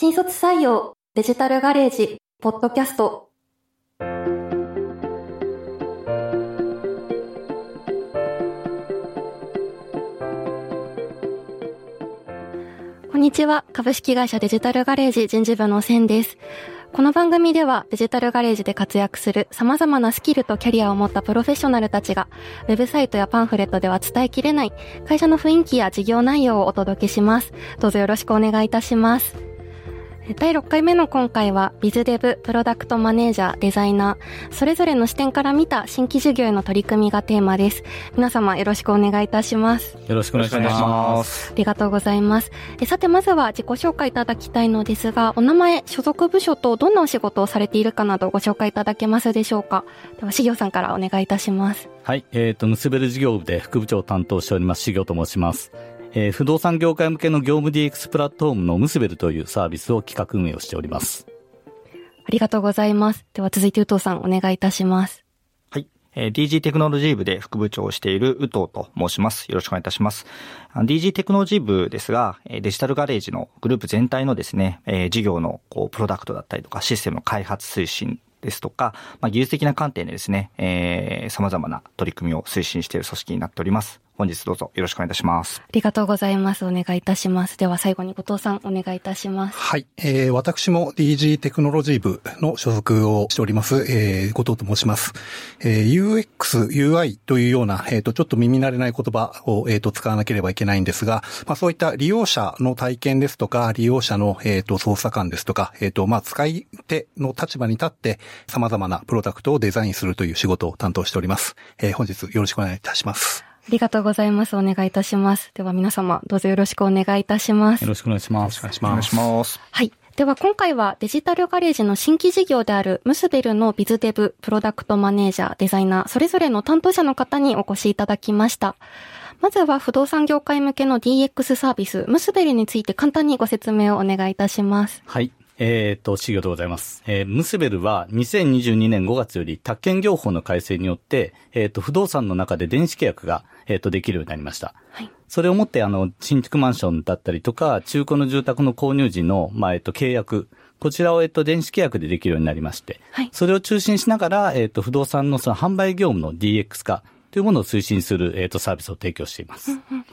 新卒採用デジタルガレージポッドキャストこんにちは株式会社デジタルガレージ人事部の千ですこの番組ではデジタルガレージで活躍する様々なスキルとキャリアを持ったプロフェッショナルたちが、ウェブサイトやパンフレットでは伝えきれない会社の雰囲気や事業内容をお届けします。どうぞよろしくお願いいたします。第6回目の今回は、ビズデブ、プロダクトマネージャー、デザイナー、それぞれの視点から見た新規事業への取り組みがテーマです。皆様よろしくお願いいたします。よろしくお願いします。ありがとうございます。えさて、まずは自己紹介いただきたいのですが、お名前、所属部署とどんなお仕事をされているかなどご紹介いただけますでしょうか。では、しぎょうさんからお願いいたします。はい、えっ、ー、と、結べる事業部で副部長を担当しております、しぎょうと申します。えー、不動産業界向けの業務 DX プラットフォームのムスベルというサービスを企画運営をしております。ありがとうございます。では続いて宇藤さんお願いいたします。はい。えー、DG テクノロジー部で副部長をしている宇藤と申します。よろしくお願いいたします。DG テクノロジー部ですが、デジタルガレージのグループ全体のですね、えー、事業のこうプロダクトだったりとかシステムの開発推進ですとか、まあ、技術的な観点でですね、えー、様々な取り組みを推進している組織になっております。本日どうぞよろしくお願いいたします。ありがとうございます。お願いいたします。では最後に後藤さんお願いいたします。はい。えー、私も DG テクノロジー部の所属をしております、えー、後藤と申します。えー、UX、UI というような、えっ、ー、と、ちょっと耳慣れない言葉を、えっ、ー、と、使わなければいけないんですが、まあそういった利用者の体験ですとか、利用者の、えっ、ー、と、操作感ですとか、えっ、と、まあ使い手の立場に立って様々なプロダクトをデザインするという仕事を担当しております。えー、本日よろしくお願いいたします。ありがとうございます。お願いいたします。では皆様、どうぞよろしくお願いいたします。よろしくお願いします。よろしくお願いします。はい。では今回はデジタルガレージの新規事業であるムスベルのビズデブ、プロダクトマネージャー、デザイナー、それぞれの担当者の方にお越しいただきました。まずは不動産業界向けの DX サービス、ムスベルについて簡単にご説明をお願いいたします。はい。えっ、ー、と、資料でございます。えー、ムスベルは2022年5月より宅建業法の改正によって、えっ、ー、と、不動産の中で電子契約が、えっ、ー、と、できるようになりました。はい。それをもって、あの、新築マンションだったりとか、中古の住宅の購入時の、まあ、えっ、と、契約、こちらを、えっと、電子契約でできるようになりまして、はい、それを中心しながら、えっと、不動産のその販売業務の DX 化というものを推進する、えっと、サービスを提供しています。うんうん、あ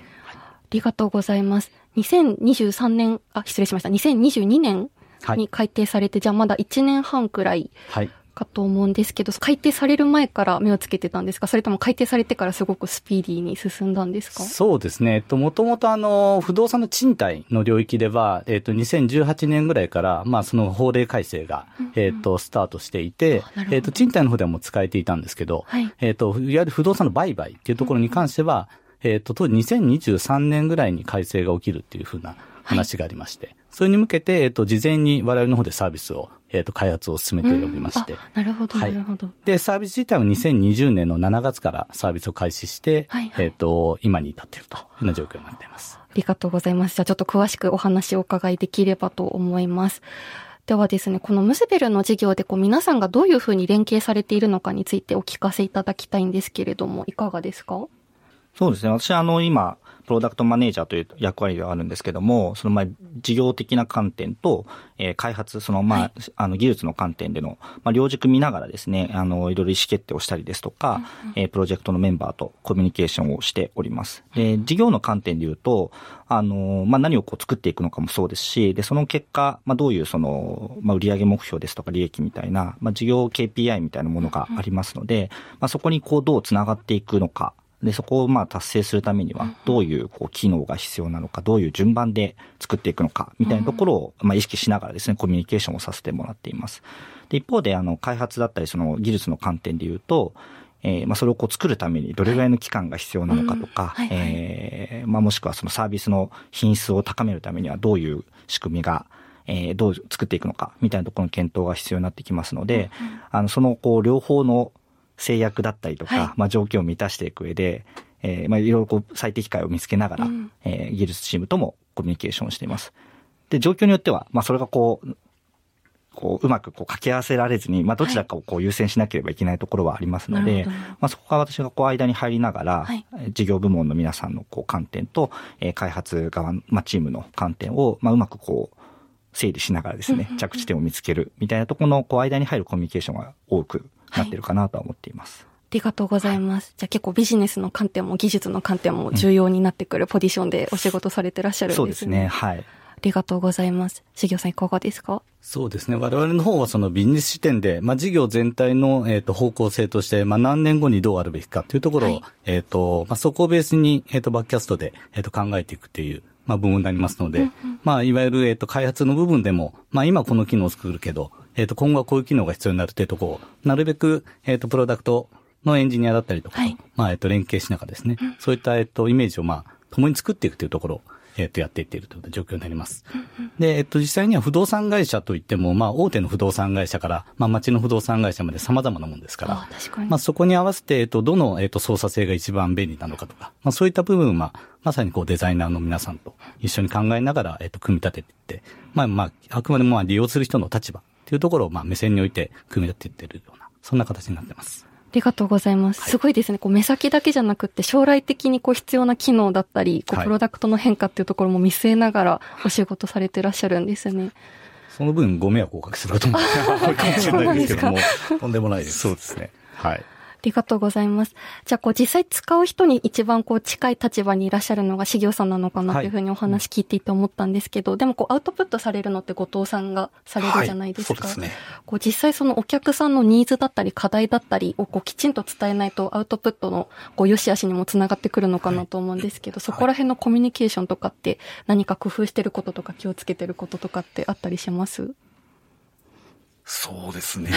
りがとうございます。2023年、あ、失礼しました。2022年に改定されて、はい、じゃあまだ1年半くらいかと思うんですけど、改定される前から目をつけてたんですか？それとも改定されてからすごくスピーディーに進んだんですか？そうですね。えっと、もともとあの、不動産の賃貸の領域では、えっと、2018年ぐらいから、まあ、その法令改正が、えっと、スタートしていて、えっと、賃貸の方ではもう使えていたんですけど、はい、えっと、いわゆる不動産の売買っていうところに関しては、えっと、当時2023年ぐらいに改正が起きるっていうふうな話がありまして、はいそれに向けて、えっ、と、事前に我々の方でサービスを、えっ、と、開発を進めておりまして。なるほど、なるほど。で、サービス自体は2020年の7月からサービスを開始して、はいはい、えっ、と、今に至っているというような状況になっています。ありがとうございます。じゃあちょっと詳しくお話をお伺いできればと思います。ではですね、このムスベルの事業でこう皆さんがどういうふうに連携されているのかについてお聞かせいただきたいんですけれども、いかがですか？そうですね。私はあの今、プロダクトマネージャーという役割があるんですけども、そのまあ、事業的な観点と、えー、開発、そのまあ、はい、あの、技術の観点での、まあ、両軸見ながらですね、あの、いろいろ意思決定をしたりですとか、うんうん、えー、プロジェクトのメンバーとコミュニケーションをしております。で、事業の観点で言うと、あの、まあ、何をこう作っていくのかもそうですし、で、その結果、まあ、どういうその、まあ、売上目標ですとか利益みたいな、まあ、事業 KPI みたいなものがありますので、まあ、そこにこう、どう繋がっていくのか、で、そこをまあ達成するためには、どういうこう機能が必要なのか、どういう順番で作っていくのか、みたいなところをまあ意識しながらですね、コミュニケーションをさせてもらっています。で、一方で、あの、開発だったり、その技術の観点で言うと、えー、まあ、それをこう作るためにどれぐらいの期間が必要なのかとか、えまあ、もしくはそのサービスの品質を高めるためにはどういう仕組みがえー、どう作っていくのか、みたいなところの検討が必要になってきますので、あの、その、こう、両方の制約だったりとか、はい、まあ条件を満たしていく上で、えー、まあいろいろこう最適解を見つけながら、うん、えー、技術チームともコミュニケーションしています。で、状況によっては、まあそれがこう、こう、うまくこう掛け合わせられずに、まあどちらかをこう優先しなければいけないところはありますので、はい、まあそこから私がこう間に入りながら、はい、事業部門の皆さんのこう観点と、えー、開発側、まあチームの観点を、まあうまくこう、整理しながらですね、着地点を見つけるみたいなところのこう間に入るコミュニケーションが多くなってるかなとは思っています。はいありがとうございます。じゃあ結構ビジネスの観点も技術の観点も重要になってくるポジションでお仕事されてらっしゃるんですね。そうですね。はい。ありがとうございます。修行さんいかがですか？そうですね。我々の方はそのビジネス視点で、まあ事業全体の、えっ、ー、と方向性として、まあ何年後にどうあるべきかというところを、はい、えっ、ー、と、まあそこをベースに、えっ、ー、とバックキャストで、えっ、と考えていくっていう、まあ部分になりますので、うんうん、まあいわゆる、えっ、と開発の部分でも、まあ今この機能を作るけど、えっ、と今後はこういう機能が必要になるっていうところを、なるべく、えっ、とプロダクトのエンジニアだったりとか、はい、まあえっ、と連携しながらですね、うん、そういったえっ、とイメージをまあ共に作っていくというところを、えっ、と、やっていっているという状況になります。で、えっ、と、実際には不動産会社といっても、まあ、大手の不動産会社から、まあ、町の不動産会社まで様々なものですから、あまあ、そこに合わせて、えっ、と、どの、えっ、と、操作性が一番便利なのかとか、まあ、そういった部分は、まさにこう、デザイナーの皆さんと一緒に考えながら、えっ、と、組み立てていって、まあ、まあ、あくまでも、まあ、利用する人の立場というところを、まあ、目線において組み立てていっているような、そんな形になってます。りがとうございます。すごいですね。こう目先だけじゃなくて、将来的にこう必要な機能だったり、こうプロダクトの変化っていうところも見据えながらお仕事されていらっしゃるんですね。その分ご迷惑をおかけすると思うかもしれないですけども、とんでもないです。そうですね。はい。りがとうございます。じゃあ、こう、実際使う人に一番こう、近い立場にいらっしゃるのが、修行さんなのかなというふうにお話聞いていて思ったんですけど、はい、でもこう、アウトプットされるのって後藤さんがされるじゃないですか。はい、そうですね。こう、実際そのお客さんのニーズだったり、課題だったりをこう、きちんと伝えないと、アウトプットの、こう、良し悪しにもつながってくるのかなと思うんですけど、はい、そこら辺のコミュニケーションとかって、何か工夫してることとか気をつけてることとかってあったりします？そうですね。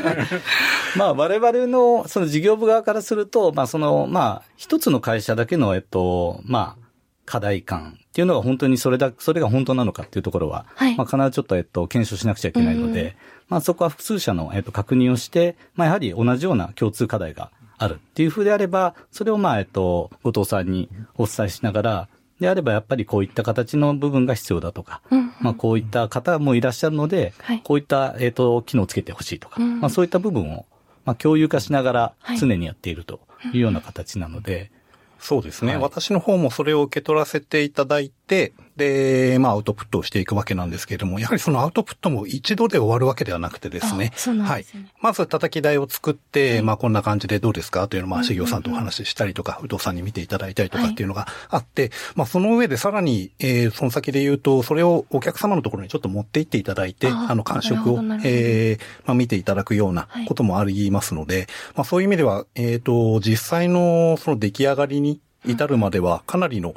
まあ我々のその事業部側からすると、まあその、まあ一つの会社だけの、えっと、まあ課題感っていうのが本当にそれだ、それが本当なのかっていうところは、はい、まあ必ずちょっと、えっと、検証しなくちゃいけないので、うん、まあそこは複数社の、えっと、確認をして、まあやはり同じような共通課題があるっていうふうであれば、それをまあ、えっと、後藤さんにお伝えしながら、であればやっぱりこういった形の部分が必要だとか、うんうん、まあこういった方もいらっしゃるので、はい、こういった、えっ、ー、と、機能をつけてほしいとか、うん、まあそういった部分を、まあ共有化しながら常にやっているというような形なので、そうですね、はい、私の方もそれを受け取らせていただいて、で、まあアウトプットをしていくわけなんですけれども、やはりそのアウトプットも一度で終わるわけではなくてですね。すね。はい。まず叩き台を作って、はい、まあこんな感じでどうですか？というのを、まあ、修行さんとお話ししたりとか、不動産に見ていただいたりとかっていうのがあって、はい、まあその上でさらに、えー、その先で言うと、それをお客様のところにちょっと持って行っていただいて、あの感触を、えー、まあ見ていただくようなこともありますので、はい、まあそういう意味では、えっ、ー、と、実際のその出来上がりに至るまではかなりの、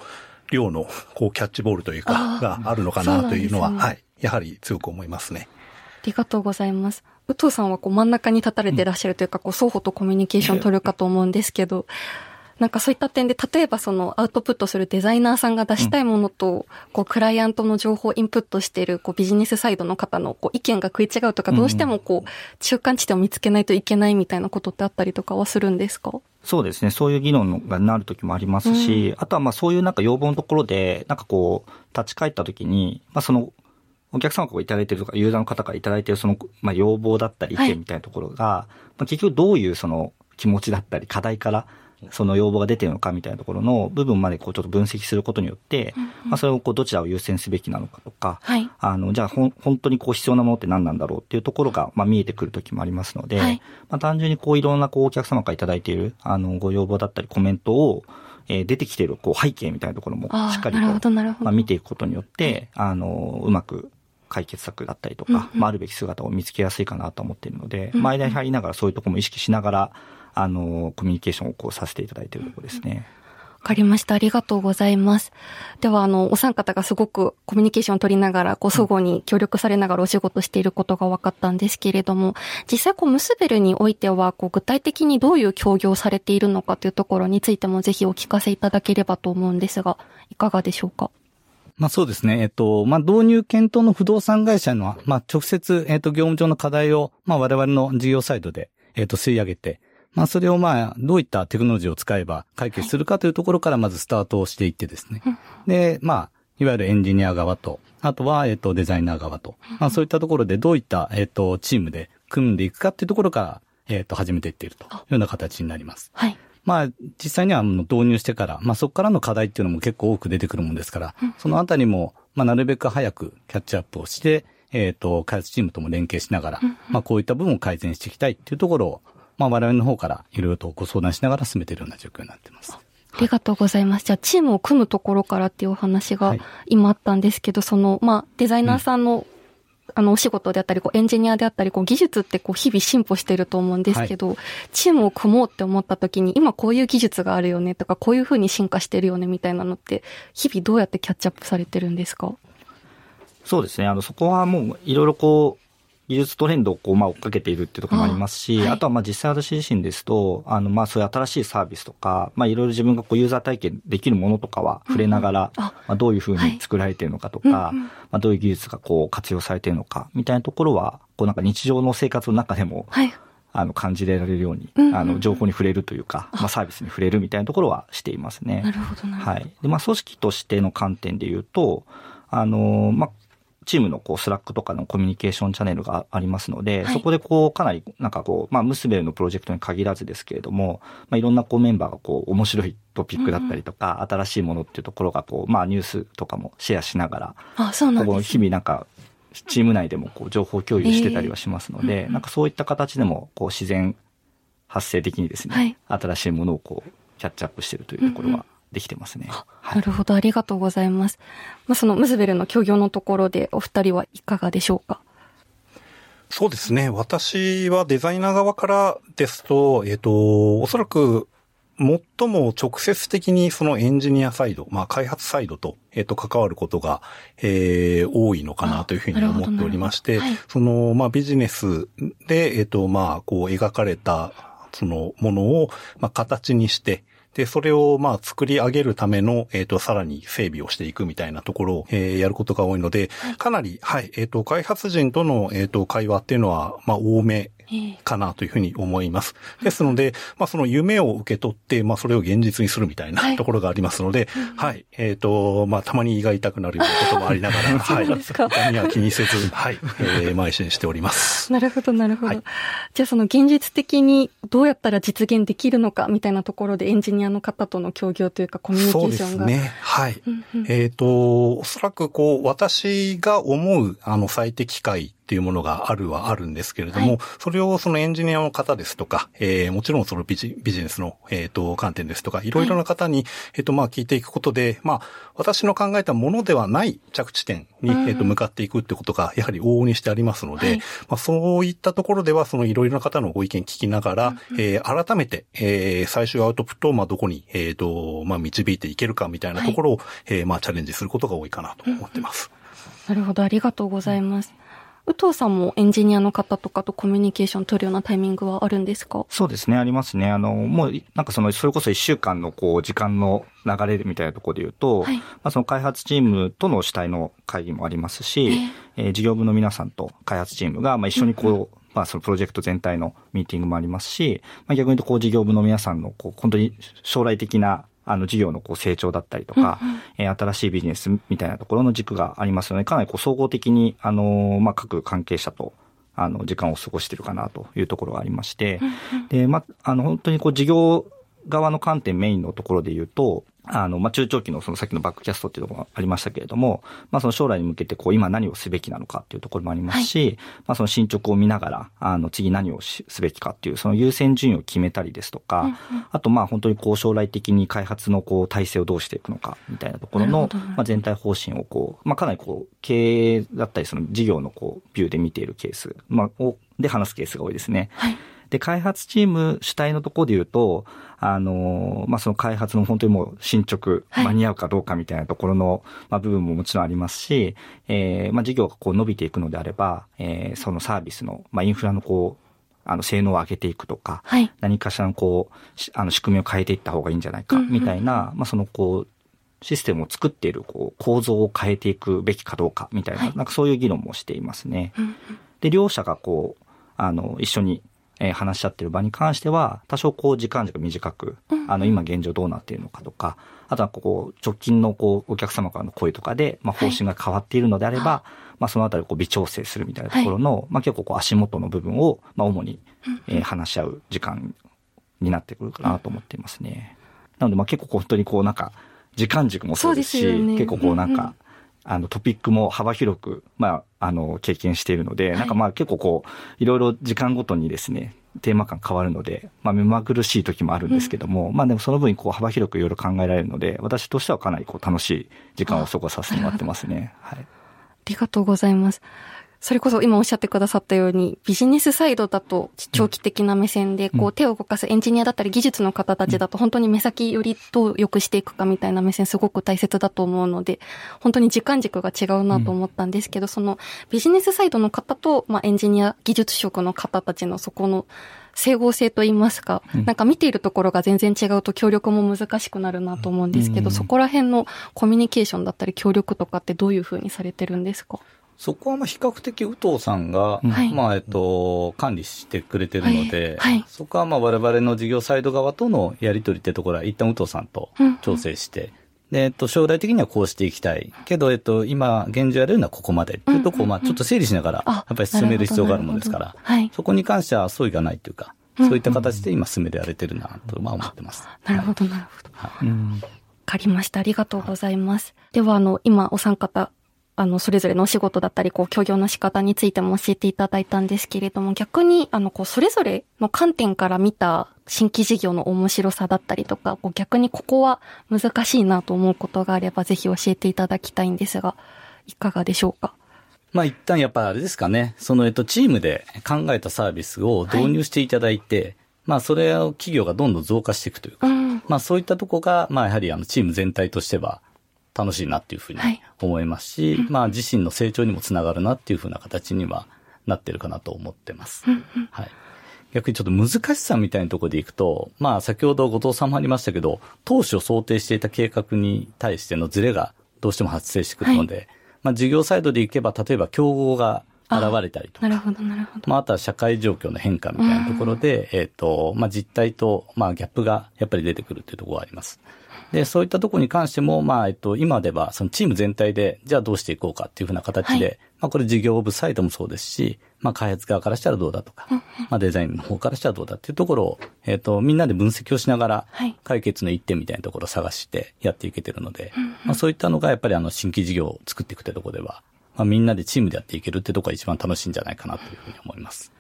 量の、こう、キャッチボールというか、があるのかなというのは、ね、はい。やはり強く思いますね。ありがとうございます。武藤さんはこう真ん中に立たれてらっしゃるというか、こう双方とコミュニケーション取るかと思うんですけど、なんかそういった点で、例えばそのアウトプットするデザイナーさんが出したいものと、こうクライアントの情報をインプットしているこうビジネスサイドの方のこう意見が食い違うとか、どうしてもこう中間地点を見つけないといけないみたいなことってあったりとかはするんですか？そうですね。そういう議論がなる時もありますし、うん、あとはまあそういうなんか要望のところで、なんかこう、立ち返った時に、まあその、お客様からいただいてるとか、ユーザーの方からいただいてるその、まあ要望だったり意見みたいなところが、はい、まあ結局どういうその気持ちだったり課題からその要望が出てるのかみたいなところの部分までこうちょっと分析することによって、うんうん、まあそれをこうどちらを優先すべきなのかとか、はい、あの、じゃあほん本当にこう必要なものって何なんだろうっていうところが、まあ見えてくる時もありますので、はい、まあ単純にこういろんなこうお客様からいただいている、あの、ご要望だったりコメントを、えー、出てきているこう背景みたいなところもしっかりと、まあ見ていくことによって、あの、うまく解決策だったりとか、うんうん、まあ、あるべき姿を見つけやすいかなと思っているので、うんうん、まあ、間に入りながらそういうところも意識しながら、あの、コミュニケーションをこうさせていただいているところですね。わかりました。ありがとうございます。では、あの、お三方がすごくコミュニケーションを取りながら、こう、相互に協力されながらお仕事していることが分かったんですけれども、実際、こう、ムスベルにおいては、こう、具体的にどういう協業をされているのかというところについても、ぜひお聞かせいただければと思うんですが、いかがでしょうか？まあそうですね。えっと、まあ導入検討の不動産会社の、まあ直接、えっと、業務上の課題を、まあ我々の事業サイドで、えっと、吸い上げて、まあそれをまあ、どういったテクノロジーを使えば解決するかというところからまずスタートをしていってですね。で、まあ、いわゆるエンジニア側と、あとは、えっと、デザイナー側と、まあそういったところでどういった、えっと、チームで組んでいくかっていうところから、えっと、始めていっているというような形になります。はい。まあ、実際には導入してから、まあそこからの課題っていうのも結構多く出てくるもんですから、そのあたりも、まあ、なるべく早くキャッチアップをして、えっ、ー、と、開発チームとも連携しながら、まあ、こういった部分を改善していきたいっていうところを、まあ、我々の方からいろいろとご相談しながら進めているような状況になっています。ありがとうございます。じゃあ、チームを組むところからっていうお話が今あったんですけど、はい、その、まあ、デザイナーさんの、うん、あの、お仕事であったり、こう、エンジニアであったり、こう、技術ってこう、日々進歩してると思うんですけど、はい、チームを組もうって思った時に、今こういう技術があるよねとか、こういう風に進化してるよねみたいなのって、日々どうやってキャッチアップされてるんですか？そうですね。あの、そこはもう、いろいろこう、技術トレンドをこう、まあ、追っかけているっていうところもありますし、あはい、あとはまあ、実際私自身ですと、あの、まあ、そういう新しいサービスとか、まあ、いろいろ自分がこう、ユーザー体験できるものとかは触れながら、うん、まあ、どういうふうに作られているのかとか、はい、まあ、どういう技術がこう、活用されているのか、みたいなところは、こう、なんか日常の生活の中でも、はい。あの、感じられるように、うんうん、あの、情報に触れるというか、まあ、サービスに触れるみたいなところはしていますね。なるほどな。はい。で、まあ、組織としての観点で言うと、あの、まあ、チームのこう Slack とかのコミュニケーションチャンネルがありますので、はい、そこでこうかなりなんかこう、まあムスベルのプロジェクトに限らずですけれども、まあいろんなこうメンバーがこう面白いトピックだったりとか、うんうん、新しいものっていうところがこう、まあニュースとかもシェアしながら、あ、そうなんです、ね、日々なんかチーム内でもこう情報共有してたりはしますので、えー、なんかそういった形でもこう自然発生的にですね、はい、新しいものをこうキャッチアップしてるというところは、うんうんできてますね。なるほど、ありがとうございます。まあ、そのムズベルの協業のところでお二人はいかがでしょうか？そうですね。私はデザイナー側からですと、えっ、ー、と、おそらく、最も直接的にそのエンジニアサイド、まあ開発サイドと、えっ、ー、と、関わることが、えー、多いのかなというふうに思っておりまして、はい、その、まあビジネスで、えっ、ー、と、まあ、こう描かれた、そのものを、まあ、形にして、で、それをまあ作り上げるための、えっ、ー、と、さらに整備をしていくみたいなところを、えー、やることが多いので、かなり、はい、えっ、ー、と、開発人との、えっ、と、会話っていうのは、まあ、多めかなというふうに思います。ですので、まあその夢を受け取って、まあそれを現実にするみたいなところがありますので、はい。はい、えっ、ー、と、まあたまに胃が痛くなるようなこともありながら、はい。痛みは気にせず、はい。えー、邁進しております。なるほど、なるほど。はい、じゃあその現実的にどうやったら実現できるのかみたいなところでエンジニアの方との協業というかコミュニケーションが。そうですね。はい。えっ、ー、と、おそらくこう、私が思う、あの、最適解っていうものがあるはあるんですけれども、はい、それをそのエンジニアの方ですとか、えー、もちろんそのビジビジネスの、えっ、ー、と、観点ですとか、い。ろいろな方に、はい、えっ、と、まあ、聞いていくことで、まあ、私の考えたものではない着地点に、えっ、と、向かっていくってことが、やはり往々にしてありますので、はい、まあ、そういったところでは、そのいろいろな方のご意見聞きながら、うん、えー、改めて、えー、最終アウトプットを、まあ、どこに、えっ、と、まあ、導いていけるかみたいなところを、えー、まあ、チャレンジすることが多いかなと思ってます。なるほど、ありがとうございます。武藤さんもエンジニアの方とかとコミュニケーション取るようなタイミングはあるんですか？そうですね、ありますね。あの、もう、なんかその、それこそ一週間のこう、時間の流れみたいなところで言うと、はい、まあその開発チームとの主体の会議もありますし、えー、えー、事業部の皆さんと開発チームが、まあ一緒にこう、うんうん。まあそのプロジェクト全体のミーティングもありますし、まあ逆に言うとこう事業部の皆さんのこう本当に将来的なあの事業のこう成長だったりとか、うんうん、えー、新しいビジネスみたいなところの軸がありますので、かなりこう総合的に、あのー、まあ、各関係者と、あの、時間を過ごしているかなというところがありまして、うんうん、で、まあ、あの、本当にこう事業側の観点メインのところで言うと、あの、まあ、中長期のそのさっきのバックキャストっていうところがありましたけれども、まあ、その将来に向けてこう今何をすべきなのかっていうところもありますし、はい、まあ、その進捗を見ながら、あの、次何をすべきかっていう、その優先順位を決めたりですとか、うんうん、あと、まあ、本当にこう将来的に開発のこう体制をどうしていくのかみたいなところの、まあ、全体方針をこう、まあ、かなりこう、経営だったりその事業のこう、ビューで見ているケース、まあ、を、で話すケースが多いですね。はいで、開発チーム主体のところで言うと、あの、まあ、その開発の本当にもう進捗、間に合うかどうかみたいなところの、まあ、部分ももちろんありますし、えー、まあ、事業がこう伸びていくのであれば、えー、そのサービスの、まあ、インフラのこう、あの、性能を上げていくとか、はい、何かしらのこう、あの、仕組みを変えていった方がいいんじゃないか、みたいな、うん。うん、まあ、そのこう、システムを作っているこう構造を変えていくべきかどうかみたいな、はい、なんかそういう議論もしていますね。うんうん、で、両者がこう、あの、一緒にえー、話し合ってる場に関しては、多少こう時間軸短く、あの、今現状どうなっているのかとか、あとはこう、直近のこう、お客様からの声とかで、まあ、方針が変わっているのであれば、はい、まあ、そのあたりこう、微調整するみたいなところの、はい、まあ、結構こう、足元の部分を、まあ、主に、えー、話し合う時間になってくるかなと思っていますね。なので、まあ、結構本当にこう、なんか、時間軸もそうですし、すね、結構こう、なんか、あのトピックも幅広く、まあ、あの、経験しているので、なんかまあ結構こう、いろいろ時間ごとにですね、テーマ感変わるので、まあ目まぐるしい時もあるんですけども、うん、まあでもその分こう幅広くいろいろ考えられるので、私としてはかなりこう楽しい時間を過ごさせてもらってますね。はい。ありがとうございます。それこそ今おっしゃってくださったように、ビジネスサイドだと長期的な目線で、こう手を動かすエンジニアだったり技術の方たちだと本当に目先よりどう良くしていくかみたいな目線すごく大切だと思うので、本当に時間軸が違うなと思ったんですけど、そのビジネスサイドの方と、まあエンジニア、技術職の方たちのそこの整合性といいますか、なんか見ているところが全然違うと協力も難しくなるなと思うんですけど、そこら辺のコミュニケーションだったり協力とかってどういうふうにされてるんですか？そこはまあ比較的宇藤さんが、はい、まあえっと、管理してくれてるので、はい。はい、そこはまあ我々の事業サイド側とのやり取りってところは一旦宇藤さんと調整して、うんで、えっと、将来的にはこうしていきたい。けど、えっと、今、現状やるのはここまでっていうとこを、まあ、ちょっと整理しながら、やっぱり進める必要があるものですから、はい、そこに関しては相違がないというか、そういった形で今進められてるなと、まあ思ってます。なるほど、なるほど。わ、かりました。ありがとうございます。では、あの、今、お三方、あの、それぞれのお仕事だったり、こう、協業の仕方についても教えていただいたんですけれども、逆に、あの、こう、それぞれの観点から見た新規事業の面白さだったりとか、こう逆にここは難しいなと思うことがあれば、ぜひ教えていただきたいんですが、いかがでしょうか？まあ一旦やっぱあれですかね、そのえっとチームで考えたサービスを導入していただいて、はい、まあそれを企業がどんどん増加していくというか、うん、まあそういったとこが、まあやはりあのチーム全体としては楽しいなっていうふうに思いますし、はい、まあ自身の成長にもつながるなっていうふうな形にはなってるかなと思ってます。はい。逆にちょっと難しさみたいなところでいくと、まあ先ほど後藤さんもありましたけど、当初想定していた計画に対してのズレがどうしても発生してくるので、はい、まあ事業サイドでいけば、例えば競合が現れたりとか。なるほど、なるほど。まあ、あとは社会状況の変化みたいなところで、えっ、と、まあ、実態と、まあ、ギャップがやっぱり出てくるっていうところがあります。で、そういったところに関しても、まあ、えっと、今では、そのチーム全体で、じゃあどうしていこうかっていうふうな形で、はい、まあ、これ事業部サイドもそうですし、まあ、開発側からしたらどうだとか、まあ、デザインの方からしたらどうだっていうところを、えっと、みんなで分析をしながら、解決の一点みたいなところを探してやっていけてるので、まあ、そういったのがやっぱりあの、新規事業を作っていくってところでは、まあ、みんなでチームでやっていけるってところが一番楽しいんじゃないかなというふうに思います。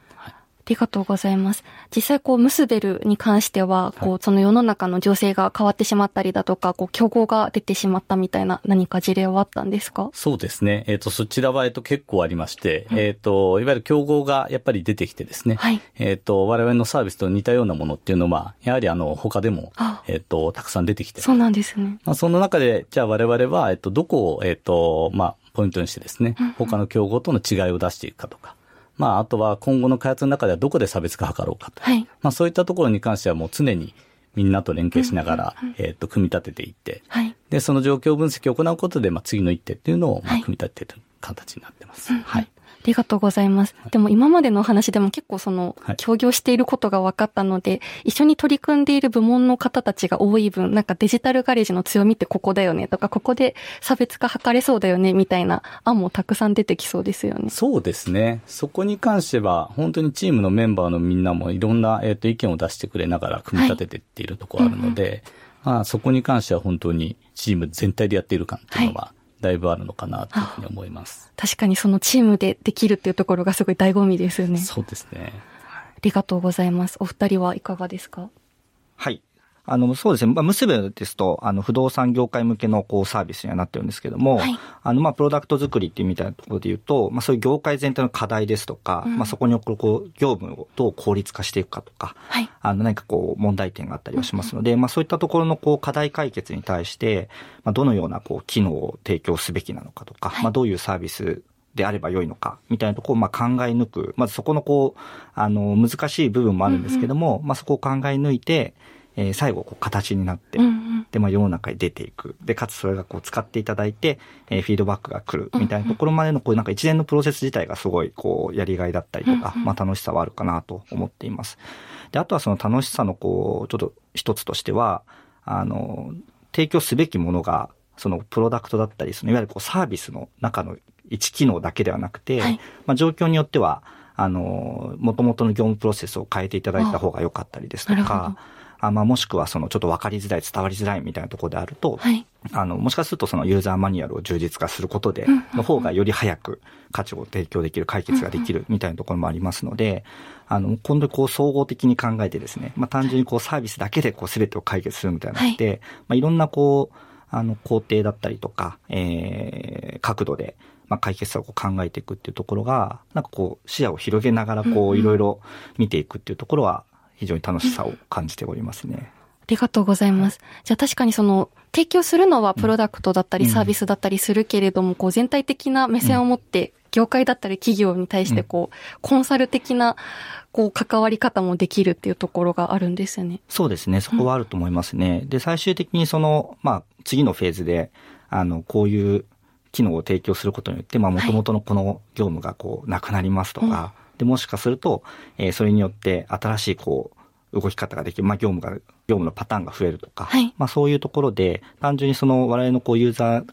ありがとうございます。実際こう、ムスベルに関しては、こう、その世の中の情勢が変わってしまったりだとか、こう、競合が出てしまったみたいな何か事例はあったんですか？そうですね。えっ、ー、と、そちらは、えっ、と、結構ありまして、えっ、ー、と、いわゆる競合がやっぱり出てきてですね。はい。えっ、と、我々のサービスと似たようなものっていうのは、やはりあの、他でも、えっ、と、たくさん出てきて。そうなんですね。まあ、その中で、じゃあ我々は、えっ、と、どこを、えっ、と、まあ、ポイントにしてですね、他の競合との違いを出していくかとか。まあ、あとは今後の開発の中ではどこで差別化図ろうかと。はい。まあ、そういったところに関してはもう常にみんなと連携しながら、えっと、組み立てていって、はい。で、その状況分析を行うことで、まあ、次の一手っていうのを、まあ、組み立ててる形になってます。はい。ありがとうございます。でも今までのお話でも結構その、協業していることが分かったので、一緒に取り組んでいる部門の方たちが多い分、なんかデジタルガレージの強みってここだよねとか、ここで差別化図れそうだよねみたいな案もたくさん出てきそうですよね。そうですね。そこに関しては、本当にチームのメンバーのみんなもいろんな、えっ、ー、と意見を出してくれながら組み立てていっているところあるので、はいうんうん、まあそこに関しては本当にチーム全体でやっている感っていうのは、はいだいぶあるのかなというふうに思います。確かにそのチームでできるっていうところがすごい醍醐味ですよね。そうですね。ありがとうございます。お二人はいかがですか？はい。あの、そうですね。まあ、結べですと、あの、不動産業界向けの、こう、サービスにはなってるんですけども、はい、あの、まあ、プロダクト作りっていうみたいなところで言うと、まあ、そういう業界全体の課題ですとか、うん、まあ、そこに起こる、こう、業務をどう効率化していくかとか、はい、あの、何かこう、問題点があったりはしますので、うん、まあ、そういったところの、こう、課題解決に対して、まあ、どのような、こう、機能を提供すべきなのかとか、はい、まあ、どういうサービスであれば良いのか、みたいなところをまあ考え抜く。まずそこのこう、あの、難しい部分もあるんですけども、うんうん、まあそこを考え抜いて、えー、最後こう形になって、うんうん、で、まあ世の中に出ていく。で、かつそれがこう使っていただいて、えー、フィードバックが来るみたいなところまでのこうなんか一連のプロセス自体がすごいこうやりがいだったりとか、うんうん、まあ楽しさはあるかなと思っています。で、あとはその楽しさのこう、ちょっと一つとしては、あの、提供すべきものが、そのプロダクトだったり、そのいわゆるこうサービスの中の一機能だけではなくて、はい、まあ状況によっては、あの、元々の業務プロセスを変えていただいた方が良かったりですとか、あまあ、もしくはそのちょっと分かりづらい、伝わりづらいみたいなところであると、はい、あの、もしかするとそのユーザーマニュアルを充実化することで、の方がより早く価値を提供できる、解決ができるみたいなところもありますので、あの、今度こう総合的に考えてですね、まあ単純にこうサービスだけでこう全てを解決するみたいなので、はい、まあいろんなこう、あの、工程だったりとか、えー、角度で、まあ、解決策を考えていくっていうところが、なんかこう、視野を広げながら、こう、いろいろ見ていくっていうところは、非常に楽しさを感じておりますね。ありがとうございます。じゃあ確かにその、提供するのはプロダクトだったりサービスだったりするけれども、こう全体的な目線を持って、業界だったり企業に対してこう、コンサル的な、こう、関わり方もできるっていうところがあるんですよね。そうですね。そこはあると思いますね。で、最終的にその、まあ、次のフェーズで、あの、こういう機能を提供することによって、まあ、もともとのこの業務がこう、なくなりますとか、で、もしかすると、えー、それによって新しいこう、動き方ができる、まあ、業務が、業務のパターンが増えるとか、はい、まあ、そういうところで、単純にその我々のこう、ユーザー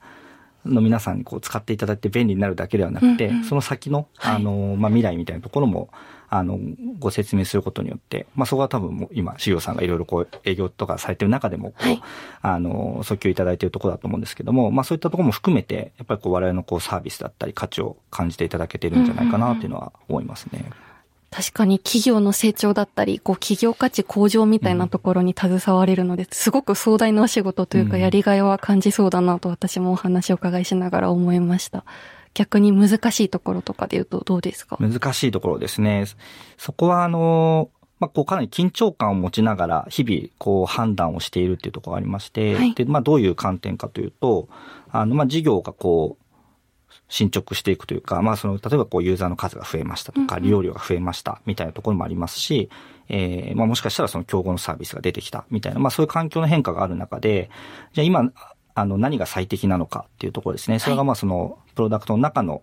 の皆さんにこう、使っていただいて便利になるだけではなくて、うんうん、その先の、あの、まあ、未来みたいなところも、あの、ご説明することによって、まあ、そこは多分もう今、修行さんがいろいろこう、営業とかされてる中でも、こう、はい、あの、訴求いただいているところだと思うんですけども、まあ、そういったところも含めて、やっぱりこう、我々のこう、サービスだったり、価値を感じていただけてるんじゃないかな、っていうのは思いますね。うんうんうん確かに企業の成長だったり、こう企業価値向上みたいなところに携われるので、すごく壮大なお仕事というかやりがいは感じそうだなと私もお話を伺いしながら思いました。逆に難しいところとかで言うとどうですか？難しいところですね。そこはあの、まあ、こうかなり緊張感を持ちながら日々こう判断をしているっていうところがありまして、はい、で、まあどういう観点かというと、あの、まあ事業がこう、進捗していくというか、まあその、例えばこうユーザーの数が増えましたとか、利用量が増えましたみたいなところもありますし、えー、まあもしかしたらその競合のサービスが出てきたみたいな、まあそういう環境の変化がある中で、じゃあ今、あの何が最適なのかっていうところですね。それがまあそのプロダクトの中の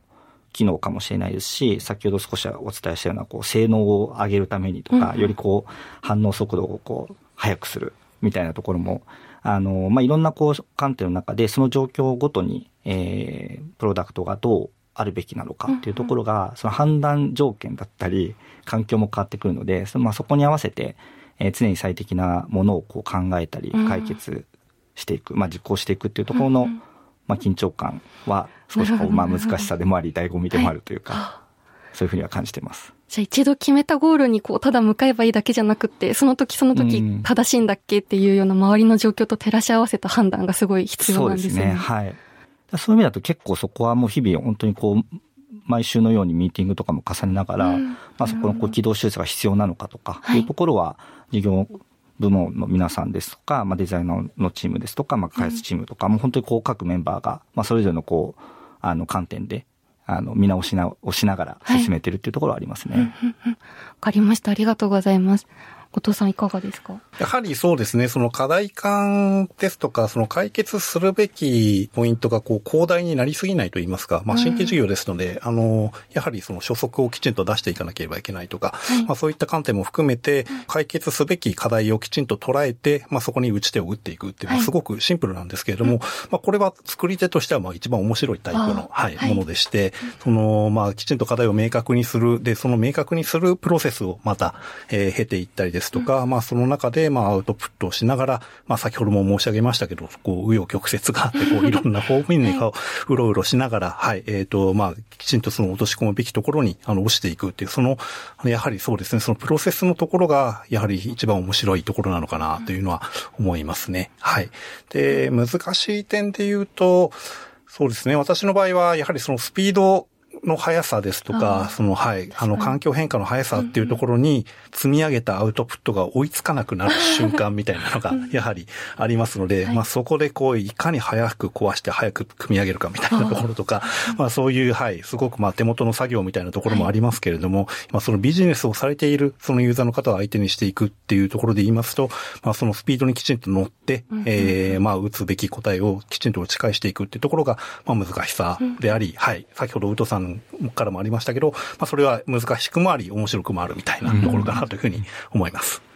機能かもしれないですし、先ほど少しお伝えしたような、こう、性能を上げるためにとか、よりこう、反応速度をこう、速くするみたいなところも、あの、まあ、いろんなこう、観点の中で、その状況ごとに、えー、プロダクトがどうあるべきなのかっていうところが、その判断条件だったり、環境も変わってくるので、そのまあそこに合わせて、えー、常に最適なものをこう考えたり、解決していく、まあ実行していくっていうところの、まあ緊張感は少しこう、まあ難しさでもあり、醍醐味でもあるというか、そういうふうには感じてます。じゃあ一度決めたゴールにこう、ただ向かえばいいだけじゃなくって、その時その時正しいんだっけっていうような周りの状況と照らし合わせた判断がすごい必要なんですね。そうですね。はい。そういう意味だと結構そこはもう日々本当にこう、毎週のようにミーティングとかも重ねながら、うん、まあそこのこう軌道修正が必要なのかとか、いうところは、事業部門の皆さんですとか、まあデザイナーのチームですとか、まあ開発チームとか、もう本当にこう各メンバーが、まあそれぞれのこう、あの観点で、あの、見直しな、をしながら進めてるっていうところはありますね。わ、はい、かりました。ありがとうございます。後藤さんいかがですか？やはりそうですね、その課題感ですとか、その解決するべきポイントがこう広大になりすぎないと言いますか、まあ新規事業ですので、うん、あの、やはりその初速をきちんと出していかなければいけないとか、はい、まあそういった観点も含めて、解決すべき課題をきちんと捉えて、まあそこに打ち手を打っていくっていうのはすごくシンプルなんですけれども、はい、まあこれは作り手としてはまあ一番面白いタイプの、はい、ものでして、その、まあきちんと課題を明確にする、で、その明確にするプロセスをまた、えー、経ていったりですとか、うん、まあその中で、まあ、アウトプットをしながら、まあ、先ほども申し上げましたけど、こう、紆余曲折があって、こう、いろんな方面に うろうろしながら、はい、えっ、ー、と、まあ、きちんとその落とし込むべきところに、あの、落ちていくっていう、その、やはりそうですね、そのプロセスのところが、やはり一番面白いところなのかな、というのは思いますね。はい。で、難しい点で言うと、そうですね。私の場合は、やはりそのスピードの速さですとか、その、はい、あの、環境変化の速さっていうところに、積み上げたアウトプットが追いつかなくなる瞬間みたいなのが、やはりありますので、まあ、そこでこう、いかに早く壊して早く組み上げるかみたいなところとか、まあ、そういう、はい、すごくまあ、手元の作業みたいなところもありますけれども、まあ、そのビジネスをされている、そのユーザーの方を相手にしていくっていうところで言いますと、まあ、そのスピードにきちんと乗って、ええまあ、打つべき答えをきちんと打ち返していくっていうところが、まあ、難しさであり、はい、先ほどウトさんからもありましたけど、まあ、それは難しくもあり、面白くもあるみたいなところかなというふうに思います。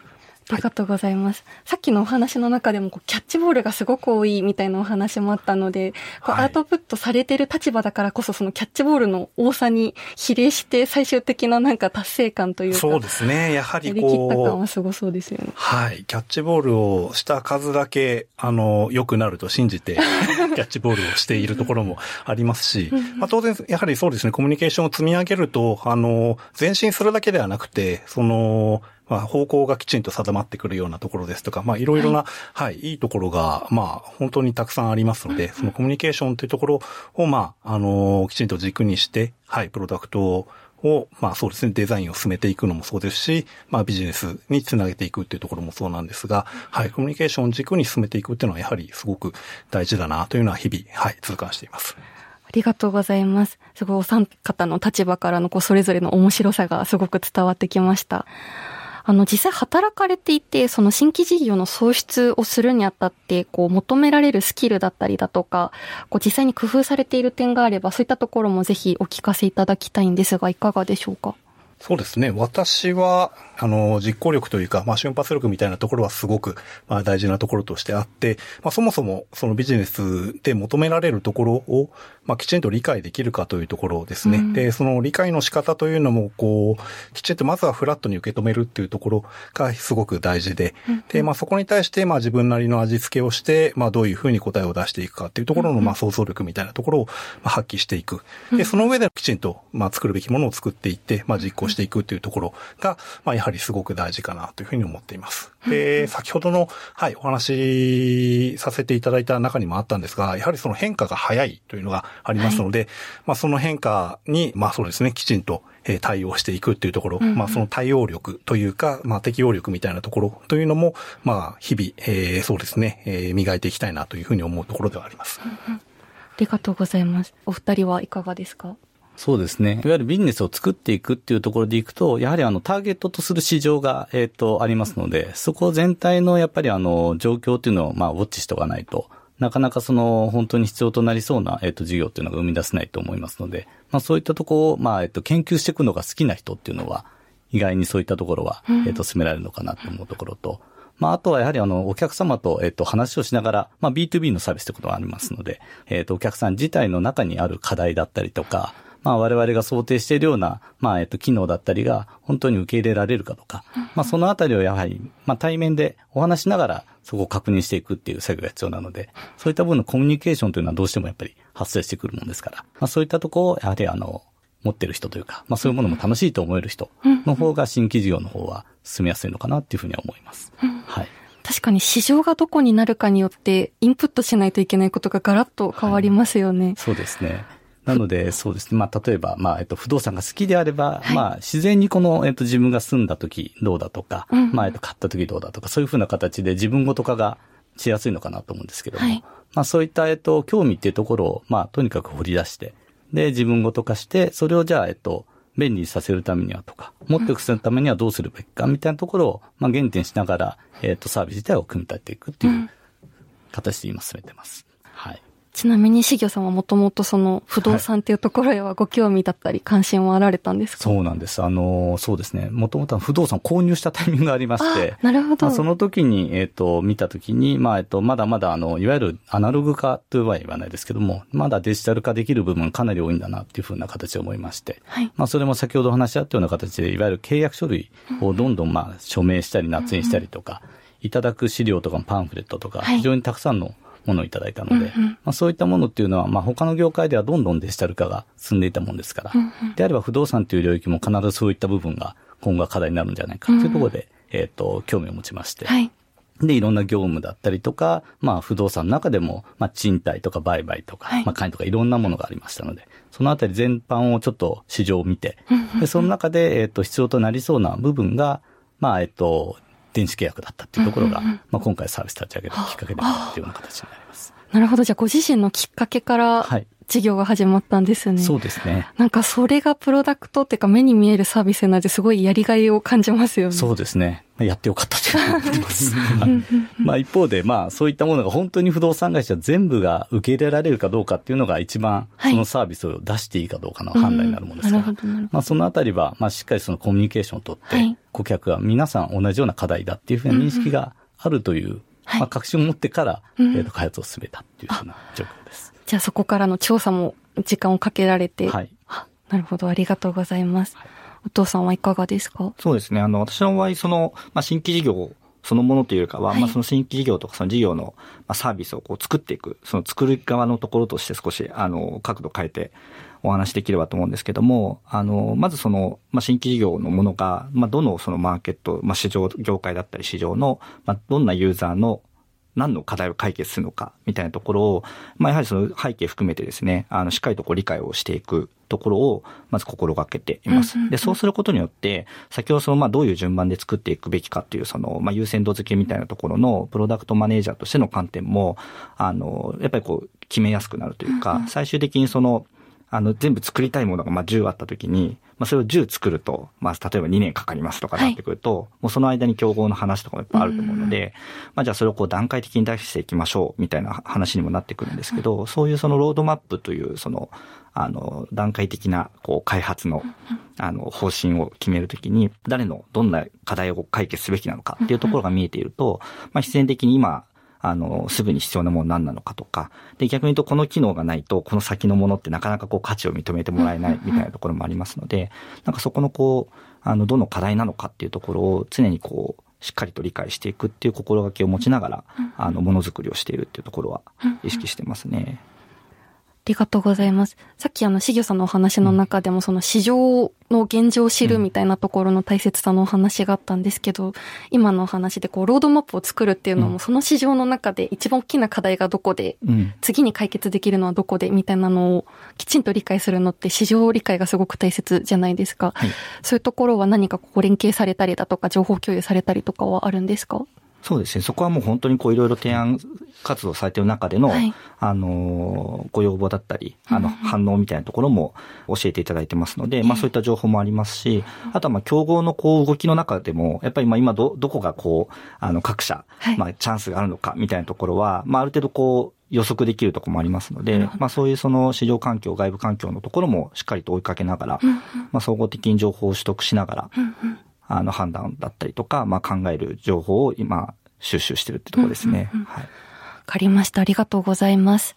ありがとうございます。はい、さっきのお話の中でも、キャッチボールがすごく多いみたいなお話もあったので、こうアウトプットされてる立場だからこそ、そのキャッチボールの多さに比例して、最終的ななんか達成感というか。そうですね。やはりこう。やりきった感はすごそうですよね。はい。キャッチボールをした数だけ、あの、良くなると信じて、キャッチボールをしているところもありますし、まあ当然、やはりそうですね、コミュニケーションを積み上げると、あの、前進するだけではなくて、その、まあ、方向がきちんと定まってくるようなところですとか、まあ、いろいろな、はい、はい、いいところが、まあ、本当にたくさんありますので、そのコミュニケーションというところを、まあ、あの、きちんと軸にして、はい、プロダクトを、まあそうですね、デザインを進めていくのもそうですし、まあビジネスにつなげていくっていうところもそうなんですが、はい、コミュニケーション軸に進めていくっていうのはやはりすごく大事だなというのは日々、はい、痛感しています。ありがとうございます。すごいお三方の立場からのこうそれぞれの面白さがすごく伝わってきました。あの、実際働かれていて、その新規事業の創出をするにあたって、こう、求められるスキルだったりだとか、こう、実際に工夫されている点があれば、そういったところもぜひお聞かせいただきたいんですが、いかがでしょうか？そうですね。私は、あの、実行力というか、まあ、瞬発力みたいなところはすごく、まあ、大事なところとしてあって、まあ、そもそも、そのビジネスで求められるところを、まあ、きちんと理解できるかというところですね。うん、で、その理解の仕方というのも、こう、きちんとまずはフラットに受け止めるっていうところがすごく大事で、うん、で、まあ、そこに対して、まあ、自分なりの味付けをして、まあ、どういうふうに答えを出していくかっていうところの、まあ、想像力みたいなところを、まあ、発揮していく。で、その上できちんと、まあ、作るべきものを作っていって、まあ、実行していくっていうところが、まあ、やはりすごく大事かなというふうに思っています。で、先ほどの、はい、お話しさせていただいた中にもあったんですが、やはりその変化が早いというのがありますので、はい、まあ、その変化に、まあ、そうですね、きちんと、え対応していくっていうところ、まあその対応力というか、まあ適応力みたいなところというのも、まあ日々、えー、そうですね、えー、磨いていきたいなというふうに思うところではあります。ありがとうございます。お二人はいかがですか？そうですね。いわゆるビジネスを作っていくっていうところでいくと、やはりあのターゲットとする市場が、えっ、ー、と、ありますので、そこ全体のやっぱりあの状況っていうのをまあウォッチしておかないと、なかなかその本当に必要となりそうな、えっ、ー、と、事業っていうのが生み出せないと思いますので、まあそういったところを、まあ、えっ、ー、と、研究していくのが好きな人っていうのは、意外にそういったところは、えっ、と、進められるのかなと思うところと、まあ、あとはやはりあの、お客様と、えっと、話をしながら、まあ、B2B のサービスってことがありますので、えっと、お客さん自体の中にある課題だったりとか、まあ我々が想定しているような、まあえっと、機能だったりが本当に受け入れられるかとか、まあそのあたりをやはり、まあ対面でお話しながらそこを確認していくっていう作業が必要なので、そういった部分のコミュニケーションというのはどうしてもやっぱり発生してくるもんですから、まあそういったところをやはりあの、持ってる人というか、まあそういうものも楽しいと思える人の方が新規事業の方は進みやすいのかなっていうふうには思います。はい。確かに市場がどこになるかによってインプットしないといけないことがガラッと変わりますよね。はい、そうですね。なので、そうですね。まあ、例えば、まあ、えっと、不動産が好きであれば、はい、まあ、自然にこの、えっと、自分が住んだ時どうだとか、うん、まあ、えっと、買った時どうだとか、そういうふうな形で自分ごと化がしやすいのかなと思うんですけども、はい、まあ、そういった、えっと、興味っていうところを、まあ、とにかく掘り出して、で、自分ごと化して、それをじゃあ、えっと、便利にさせるためにはとか、もっと良くするためにはどうするべきかみたいなところを、まあ、原点しながら、えっと、サービス自体を組み立てていくっていう形で今進めてます。はい。ちなみに、しぎょさんはもともとその不動産っていうところへはご興味だったり関心はあられたんですか、はい、そうなんです。あの、そうですね。もともと不動産購入したタイミングがありまして。なるほど。まあ、その時に、えっ、ー、と、見た時に、まあ、えっ、ー、と、まだまだあの、いわゆるアナログ化とは言わないですけども、まだデジタル化できる部分かなり多いんだなっていうふうな形を思いまして。はい。まあ、それも先ほどお話しあったような形で、いわゆる契約書類をどんどんまあ、署名したり、捺印したりとか、いただく資料とかパンフレットとか、非常にたくさんのものをいただいたので、うんうん、まあ、そういったものっていうのは、まあ、他の業界ではどんどんデジタル化が進んでいたもんですから、うんうん、であれば不動産という領域も必ずそういった部分が今後は課題になるんじゃないかというところで、うんうん、えっ、ー、と、興味を持ちまして、はい、で、いろんな業務だったりとか、まあ、不動産の中でも、まあ、賃貸とか売買とか、はい、まあ、管理とかいろんなものがありましたので、そのあたり全般をちょっと市場を見て、で、その中で、えっ、ー、と、必要となりそうな部分が、まあ、えっ、ー、と、電子契約だったっていうところが、まあ、今回サービス立ち上げたきっかけであるっていうような形になります。なるほど。じゃあ、ご自身のきっかけから、事業が始まったんですね。そうですね。なんかそれがプロダクトっていうか目に見えるサービスなのですごいやりがいを感じますよね。そうですね。やってよかったと思ってます。まあ一方で、まあそういったものが本当に不動産会社全部が受け入れられるかどうかっていうのが一番そのサービスを出していいかどうかの判断になるものですから、まあそのあたりは、まあしっかりそのコミュニケーションをとって、顧客は皆さん同じような課題だっていうふうな認識があるという、まあ確信を持ってから、えっ、と開発を進めたっていうふうな状況です。じゃあそこからの調査も時間をかけられて、はい。なるほど、ありがとうございます。はいお父さんはいかがですか？そうですね。あの、私の場合、その、まあ、新規事業そのものというかは、はい、まあその新規事業とかその事業のサービスをこう作っていく、その作る側のところとして少し、あの、角度変えてお話できればと思うんですけども、あの、まずその、まあ新規事業のものが、まあどのそのマーケット、まあ市場、業界だったり市場の、まあどんなユーザーの何の課題を解決するのかみたいなところを、まあやはりその背景含めてですね、あのしっかりとこう理解をしていくところを、まず心がけています。で、そうすることによって、先ほどその、まあどういう順番で作っていくべきかっていう、その、まあ優先度付けみたいなところのプロダクトマネージャーとしての観点も、あの、やっぱりこう、決めやすくなるというか、最終的にその、あの、全部作りたいものが、まあ、10あった時に、まあ、それを10作ると、まあ、例えば2年かかりますとかなってくると、はい、もうその間に競合の話とかもいっぱいあると思うので、まあ、じゃあそれをこう段階的に出していきましょう、みたいな話にもなってくるんですけど、そういうそのロードマップという、その、あの、段階的な、こう、開発の、あの、方針を決めるときに、誰のどんな課題を解決すべきなのかっていうところが見えていると、まあ、必然的に今、あの、すぐに必要なもの何なのかとか、で、逆に言うとこの機能がないと、この先のものってなかなかこう価値を認めてもらえないみたいなところもありますので、なんかそこのこう、あの、どの課題なのかっていうところを常にこう、しっかりと理解していくっていう心がけを持ちながら、あの、ものづくりをしているっていうところは意識してますね。りがとうございます。さっきあの、しぎょさんのお話の中でも、その市場の現状を知るみたいなところの大切さのお話があったんですけど、今のお話でこう、ロードマップを作るっていうのも、その市場の中で一番大きな課題がどこで、次に解決できるのはどこで、みたいなのをきちんと理解するのって市場理解がすごく大切じゃないですか。はい、そういうところは何かこう連携されたりだとか、情報共有されたりとかはあるんですか？そうですね。そこはもう本当にこういろいろ提案活動されている中での、はい、あの、ご要望だったり、あの、反応みたいなところも教えていただいてますので、まあそういった情報もありますし、あとはまあ競合のこう動きの中でも、やっぱりまあ今ど、どこがこう、あの各社、まあチャンスがあるのかみたいなところは、まあある程度こう、予測できるところもありますので、まあそういうその市場環境、外部環境のところもしっかりと追いかけながら、まあ総合的に情報を取得しながら、あの判断だったりとか、まあ考える情報を今収集してるってところですね。はい。わかりました。ありがとうございます。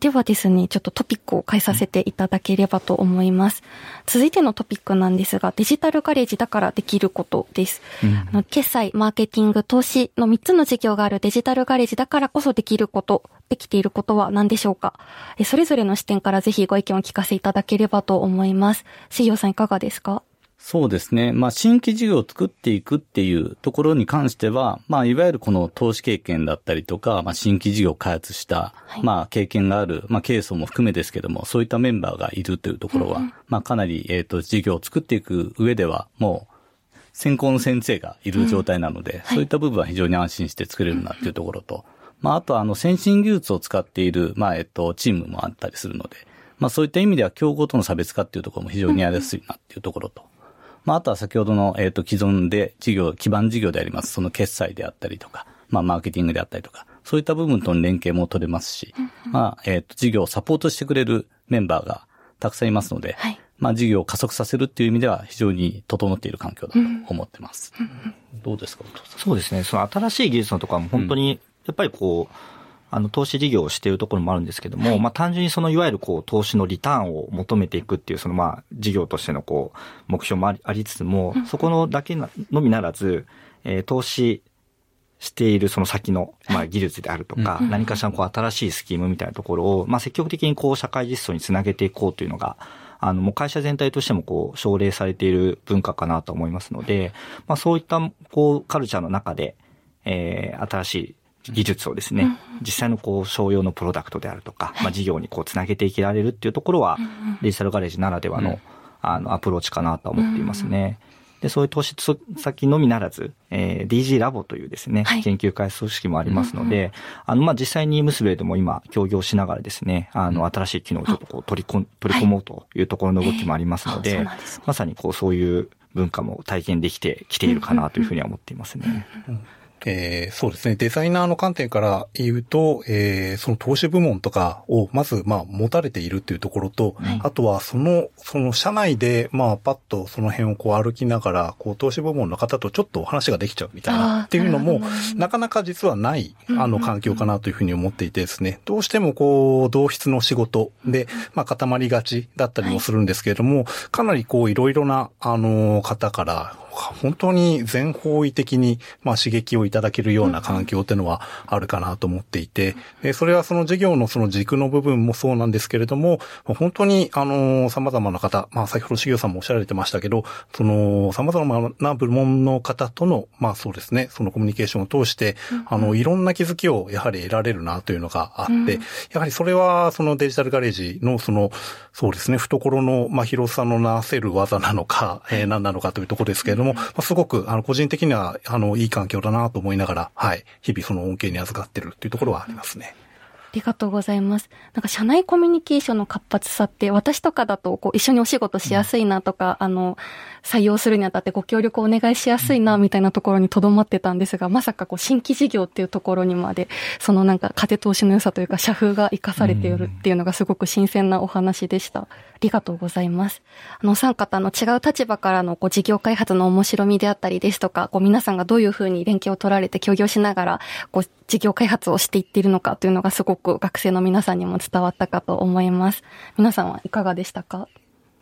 ではですね、ちょっとトピックを変えさせていただければと思います。続いてのトピックなんですが、デジタルガレージだからできることです。うん、あの決済、マーケティング、投資の3つの事業があるデジタルガレージだからこそできること、できていることは何でしょうか？それぞれの視点からぜひご意見を聞かせいただければと思います。しぎさんいかがですか？そうですね。まあ、新規事業を作っていくっていうところに関しては、まあ、いわゆるこの投資経験だったりとか、まあ、新規事業を開発した、はい、まあ、経験がある、まあ、経営層も含めですけども、そういったメンバーがいるというところは、うんまあ、かなり、えっ、ー、と、事業を作っていく上では、もう、先行の先生がいる状態なので、うんはい、そういった部分は非常に安心して作れるなっていうところと、まあ、あとは、あの、先進技術を使っている、まあ、えっ、ー、と、チームもあったりするので、まあ、そういった意味では、競合との差別化っていうところも非常にやりやすいなっていうところと、まあ、あとは先ほどの、えっ、ー、と、既存で事業、基盤事業であります、その決済であったりとか、まあ、マーケティングであったりとか、そういった部分との連携も取れますし、まあ、えっ、ー、と、事業をサポートしてくれるメンバーがたくさんいますので、はい、まあ、事業を加速させるっていう意味では非常に整っている環境だと思ってます。うん、どうですか、そうですね。その新しい技術のところも本当に、やっぱりこう、あの、投資事業をしているところもあるんですけども、はい、まあ単純にそのいわゆるこう、投資のリターンを求めていくっていう、そのまあ、事業としてのこう、目標もありつつも、そこのだけのみならず、えー、投資しているその先の、まあ、技術であるとか、何かしらのこう、新しいスキームみたいなところを、まあ積極的にこう、社会実装につなげていこうというのが、あの、もう会社全体としてもこう、奨励されている文化かなと思いますので、まあそういった、こう、カルチャーの中で、えー、新しい技術をですね、実際のこう商用のプロダクトであるとか、まあ事業にこうつなげていけられるっていうところは、デジタルガレージならではの、あの、アプローチかなと思っていますね。で、そういう投資先のみならず、えー、DG ラボというですね、はい、研究開発組織もありますので、うんうん、あの、まあ、実際にムスベでも今、協業しながらですね、あの、新しい機能をちょっとこう取り込、取り込もうというところの動きもありますので、はいえー、まさにこう、そういう文化も体験できてきているかなというふうには思っていますね。うんうんうんえー、そうですね。デザイナーの観点から言うと、えー、その投資部門とかをまず、まあ、持たれているっていうところと、はい、あとはその、その社内で、まあ、パッとその辺をこう歩きながら、こう、投資部門の方とちょっとお話ができちゃうみたいなっていうのも、なかなか実はない、あの、環境かなというふうに思っていてですね、どうしてもこう、同質の仕事で、まあ、固まりがちだったりもするんですけれども、かなりこう、いろいろな、あの、方から、本当に全方位的に、まあ、刺激をいただけるような環境っていうのはあるかなと思っていて、でそれはその事業のその軸の部分もそうなんですけれども、本当に、あの、様々な方、まあ、先ほど修行さんもおっしゃられてましたけど、その、様々な部門の方との、まあ、そうですね、そのコミュニケーションを通して、あの、いろんな気づきをやはり得られるなというのがあって、やはりそれは、そのデジタルガレージの、その、そうですね、懐の、まあ、広さのなせる技なのか、えー、何なのかというところですけれども、まあ、すごく、あの、個人的には、あの、いい環境だなと思いながら、はい、日々その恩恵に預かってるっていうところはありますね。ありがとうございます。なんか社内コミュニケーションの活発さって、私とかだとこう一緒にお仕事しやすいなとか、うん、あの、採用するにあたってご協力お願いしやすいなみたいなところにとどまってたんですが、まさかこう新規事業っていうところにまで、そのなんか風通しの良さというか社風が活かされているっていうのがすごく新鮮なお話でした。ありがとうございます。あの、三方の違う立場からのこう事業開発の面白みであったりですとか、こう皆さんがどういうふうに連携を取られて協業しながら、こう事業開発をしていっているのかというのがすごく学生の皆さんにも伝わったかと思います。皆さんはいかがでしたか？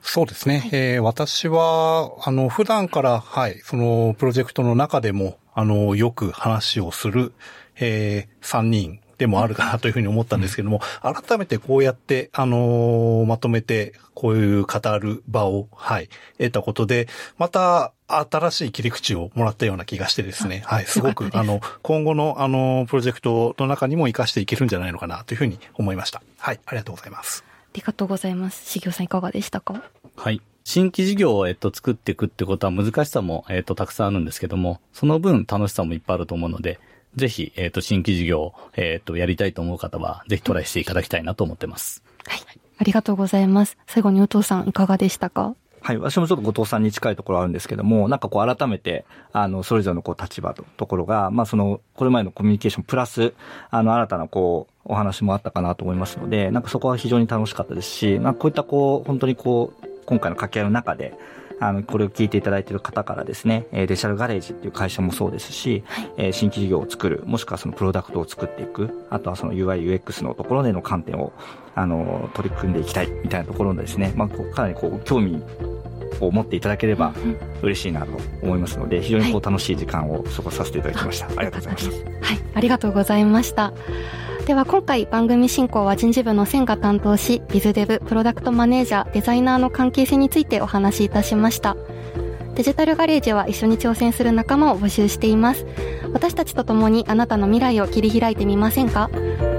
そうですね。はい、えー、私は、あの、普段から、はい、その、プロジェクトの中でも、あの、よく話をする、えー、3人でもあるかなというふうに思ったんですけども、改めてこうやって、あのー、まとめて、こういう語る場を、はい、得たことで、また、新しい切り口をもらったような気がしてですね、はい、すごく、あの、今後の、あの、プロジェクトの中にも活かしていけるんじゃないのかなというふうに思いました。はい、ありがとうございます。ありがとうございます。しぎょさんいかがでしたか？はい。新規事業を、えっと、作っていくってことは難しさも、えっと、たくさんあるんですけども、その分楽しさもいっぱいあると思うので、ぜひ、えっと、新規事業、えっと、やりたいと思う方は、ぜひトライしていただきたいなと思ってます。はい。ありがとうございます。最後に、宇藤さん、いかがでしたか？はい。私もちょっと後藤さんに近いところあるんですけども、なんかこう改めて、あの、それぞれのこう立場とところが、まあその、これまでのコミュニケーションプラス、あの、新たなこう、お話もあったかなと思いますので、なんかそこは非常に楽しかったですし、まあこういったこう、本当にこう、今回の掛け合いの中で、あの、これを聞いていただいている方からですね、デジタルガレージっていう会社もそうですし、はい、新規事業を作る、もしくはそのプロダクトを作っていく、あとはその UI、UX のところでの観点を、あの、取り組んでいきたいみたいなところのですね、まあ、かなりこう、興味を持っていただければ嬉しいなと思いますので、非常にこう楽しい時間を過ごさせていただきました。はい、ありがとうございました。はい、ありがとうございました。では今回番組進行は人事部の千が担当し、ビズデブ、プロダクトマネージャー、デザイナーの関係性についてお話しいたしました。デジタルガレージは一緒に挑戦する仲間を募集しています。私たちと共にあなたの未来を切り開いてみませんか？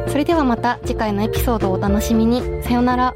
それではまた次回のエピソードをお楽しみに。さよなら。